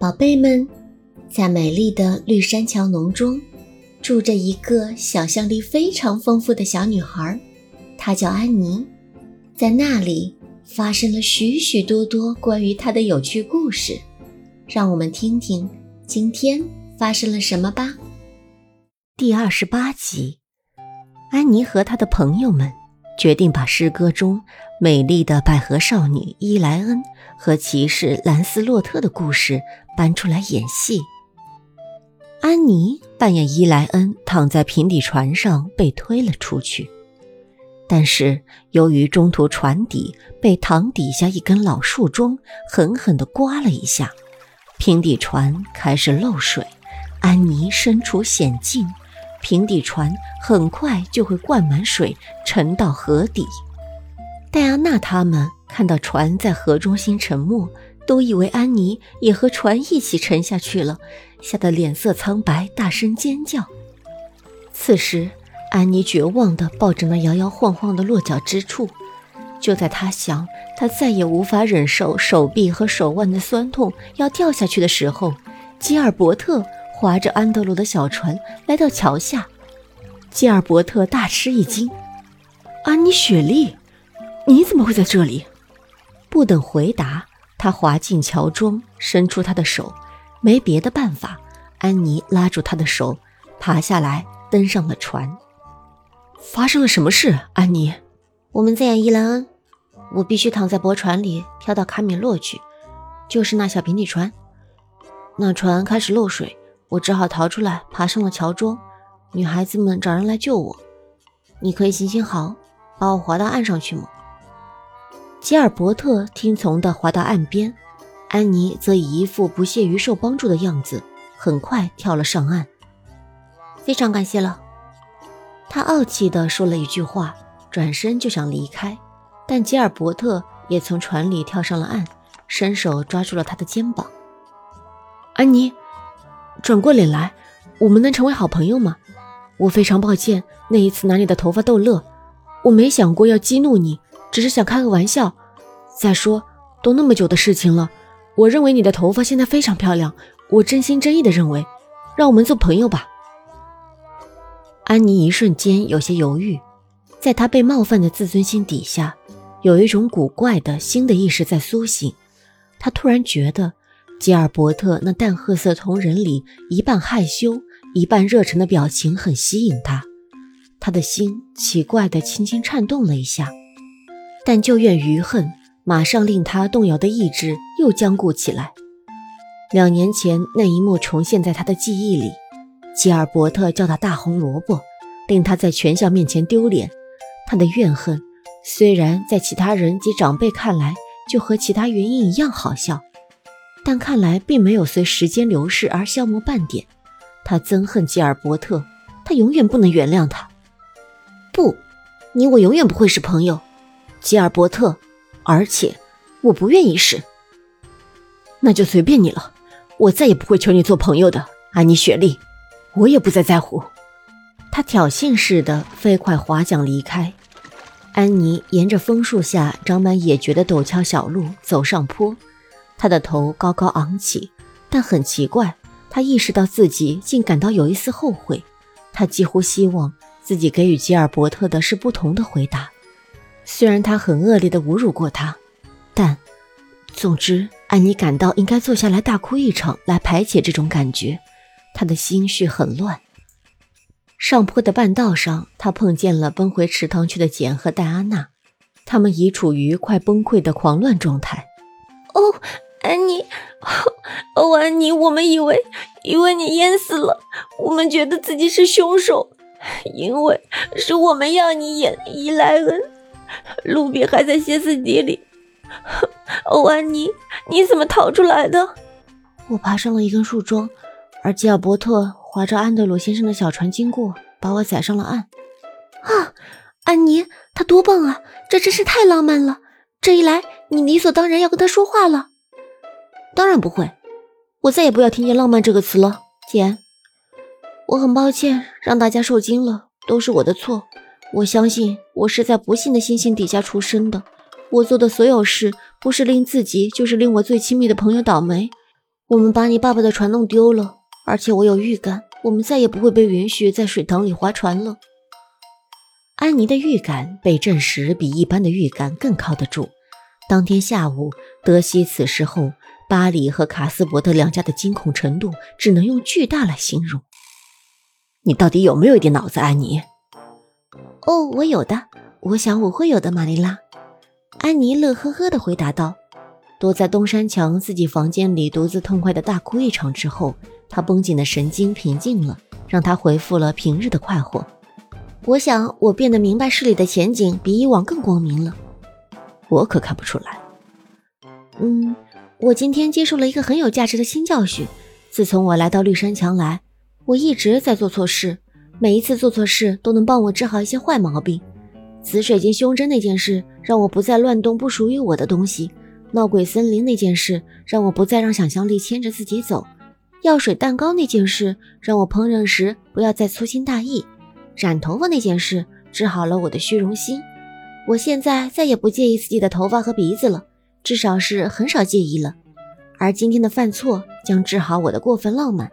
宝贝们，在美丽的绿山桥农中，住着一个想象力非常丰富的小女孩，她叫安妮。在那里发生了许许多多关于她的有趣故事，让我们听听今天发生了什么吧。第二十八集，安妮和她的朋友们决定把诗歌中美丽的百合少女伊莱恩和骑士兰斯洛特的故事搬出来演戏。安妮扮演伊莱恩，躺在平底船上被推了出去，但是由于中途船底被塘底下一根老树桩狠狠地刮了一下，平底船开始漏水，安妮身处险境。平底船很快就会灌满水，沉到河底。戴安娜他们看到船在河中心沉没，都以为安妮也和船一起沉下去了，吓得脸色苍白，大声尖叫。此时，安妮绝望地抱着那摇摇晃晃的落脚之处。就在她想她再也无法忍受手臂和手腕的酸痛，要掉下去的时候，吉尔伯特。划着安德鲁的小船来到桥下，吉尔伯特大吃一惊：“安妮·雪莉，你怎么会在这里？”不等回答，他滑进桥中，伸出他的手。没别的办法，安妮拉住他的手，爬下来，登上了船。发生了什么事，安妮？我们在演伊兰恩，我必须躺在驳船里飘到卡米洛去，就是那小平底船。那船开始漏水。我只好逃出来，爬上了桥桩。女孩子们找人来救我。你可以行行好，把我划到岸上去吗？吉尔伯特听从地划到岸边，安妮则以一副不屑于受帮助的样子，很快跳了上岸。非常感谢了，他傲气地说了一句话，转身就想离开，但吉尔伯特也从船里跳上了岸，伸手抓住了他的肩膀。安妮。转过脸来，我们能成为好朋友吗？我非常抱歉那一次拿你的头发逗乐，我没想过要激怒你，只是想开个玩笑。再说，都那么久的事情了，我认为你的头发现在非常漂亮，我真心真意的认为，让我们做朋友吧。安妮一瞬间有些犹豫，在她被冒犯的自尊心底下，有一种古怪的新的意识在苏醒，她突然觉得。吉尔伯特那淡褐色瞳仁里一半害羞、一半热忱的表情很吸引他，他的心奇怪地轻轻颤动了一下，但旧怨余恨马上令他动摇的意志又僵固起来。两年前那一幕重现在他的记忆里，吉尔伯特叫他大红萝卜，令他在全校面前丢脸。他的怨恨虽然在其他人及长辈看来就和其他原因一样好笑。但看来并没有随时间流逝而消磨半点。他憎恨吉尔伯特，他永远不能原谅他。不，你我永远不会是朋友，吉尔伯特。而且，我不愿意是。那就随便你了，我再也不会求你做朋友的，安妮·雪莉。我也不再在乎。他挑衅似的飞快划桨离开。安妮沿着枫树下长满野蕨的陡峭小路走上坡。他的头高高昂起，但很奇怪，他意识到自己竟感到有一丝后悔。他几乎希望自己给予吉尔伯特的是不同的回答。虽然他很恶劣地侮辱过他，但，总之，安妮感到应该坐下来大哭一场来排解这种感觉。他的心绪很乱。上坡的半道上，他碰见了奔回池塘去的简和戴安娜，他们已处于快崩溃的狂乱状态。哦。安妮，哦，安妮，我们以为，以为你淹死了，我们觉得自己是凶手，因为是我们要你演伊莱恩，卢比还在歇斯底里。欧，安妮，你怎么逃出来的？我爬上了一根树桩，而吉尔伯特划着安德鲁先生的小船经过，把我载上了岸。啊，安妮，他多棒啊！这真是太浪漫了。这一来，你理所当然要跟他说话了。当然不会，我再也不要听见“浪漫”这个词了，简。我很抱歉让大家受惊了，都是我的错。我相信我是在不幸的星星底下出生的。我做的所有事，不是令自己，就是令我最亲密的朋友倒霉。我们把你爸爸的船弄丢了，而且我有预感，我们再也不会被允许在水塘里划船了。安妮的预感被证实比一般的预感更靠得住。当天下午，得悉此事后，巴里和卡斯伯特两家的惊恐程度只能用巨大来形容。你到底有没有一点脑子，安妮？哦，我有的，我想我会有的，玛丽拉。安妮乐呵呵地回答道。躲在东山墙自己房间里独自痛快的大哭一场之后，她绷紧的神经平静了，让她恢复了平日的快活。我想我变得明白事理的前景比以往更光明了。我可看不出来。嗯，我今天接受了一个很有价值的新教训。自从我来到绿山墙来，我一直在做错事，每一次做错事都能帮我治好一些坏毛病。紫水晶胸针那件事让我不再乱动不属于我的东西。闹鬼森林那件事让我不再让想象力牵着自己走，药水蛋糕那件事让我烹饪时不要再粗心大意，染头发那件事治好了我的虚荣心，我现在再也不介意自己的头发和鼻子了，至少是很少介意了。而今天的犯错将治好我的过分浪漫。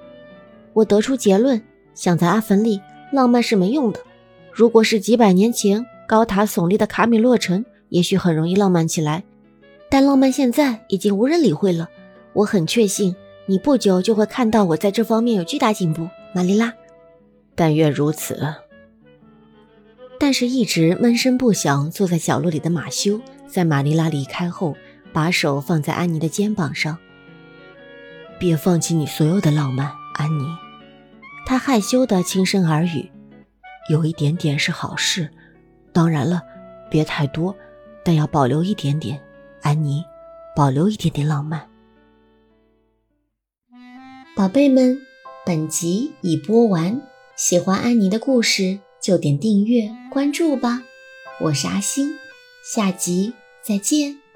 我得出结论：想在阿芬利，浪漫是没用的。如果是几百年前高塔耸立的卡米洛城，也许很容易浪漫起来。但浪漫现在已经无人理会了。我很确信，你不久就会看到我在这方面有巨大进步，玛丽拉。但愿如此。但是，一直闷声不响坐在角落里的马修，在玛丽拉离开后，把手放在安妮的肩膀上。别放弃你所有的浪漫，安妮。他害羞的轻声耳语：“有一点点是好事，当然了，别太多，但要保留一点点。”安妮，保留一点点浪漫。宝贝们，本集已播完，喜欢安妮的故事就点订阅关注吧。我是阿星，下集再见。